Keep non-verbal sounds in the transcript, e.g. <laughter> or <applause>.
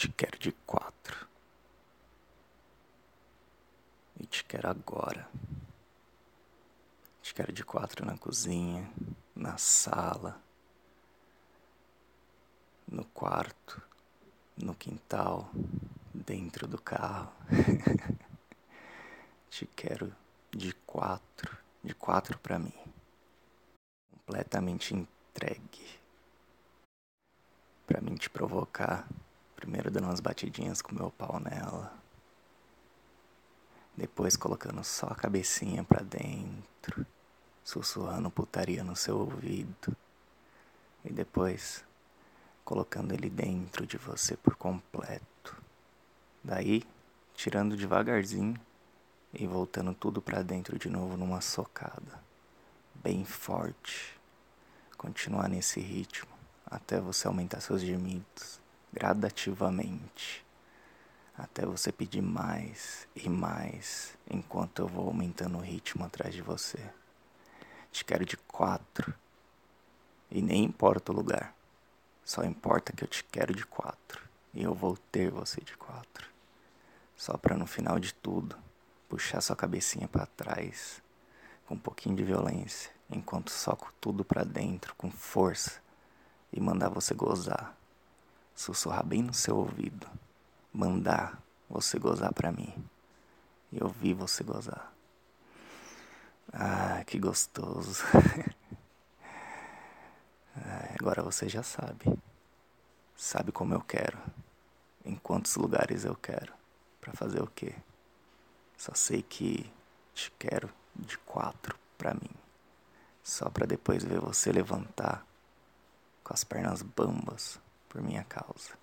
Te quero de quatro. E te quero agora. Te quero de quatro na cozinha, na sala, no quarto, no quintal, dentro do carro. <laughs> te quero de quatro, de quatro para mim. Completamente entregue. Pra mim te provocar Primeiro dando umas batidinhas com meu pau nela. Depois colocando só a cabecinha pra dentro, sussurrando putaria no seu ouvido. E depois colocando ele dentro de você por completo. Daí, tirando devagarzinho e voltando tudo pra dentro de novo numa socada. Bem forte. Continuar nesse ritmo até você aumentar seus gemidos gradativamente, até você pedir mais e mais, enquanto eu vou aumentando o ritmo atrás de você. Te quero de quatro, e nem importa o lugar, só importa que eu te quero de quatro, e eu vou ter você de quatro. Só para no final de tudo, puxar sua cabecinha para trás, com um pouquinho de violência, enquanto soco tudo para dentro com força e mandar você gozar sussurrar bem no seu ouvido, mandar você gozar para mim e ouvir você gozar. Ah, que gostoso. <laughs> agora você já sabe. Sabe como eu quero, em quantos lugares eu quero, para fazer o quê? Só sei que te quero de quatro para mim. Só para depois ver você levantar com as pernas bambas por minha causa.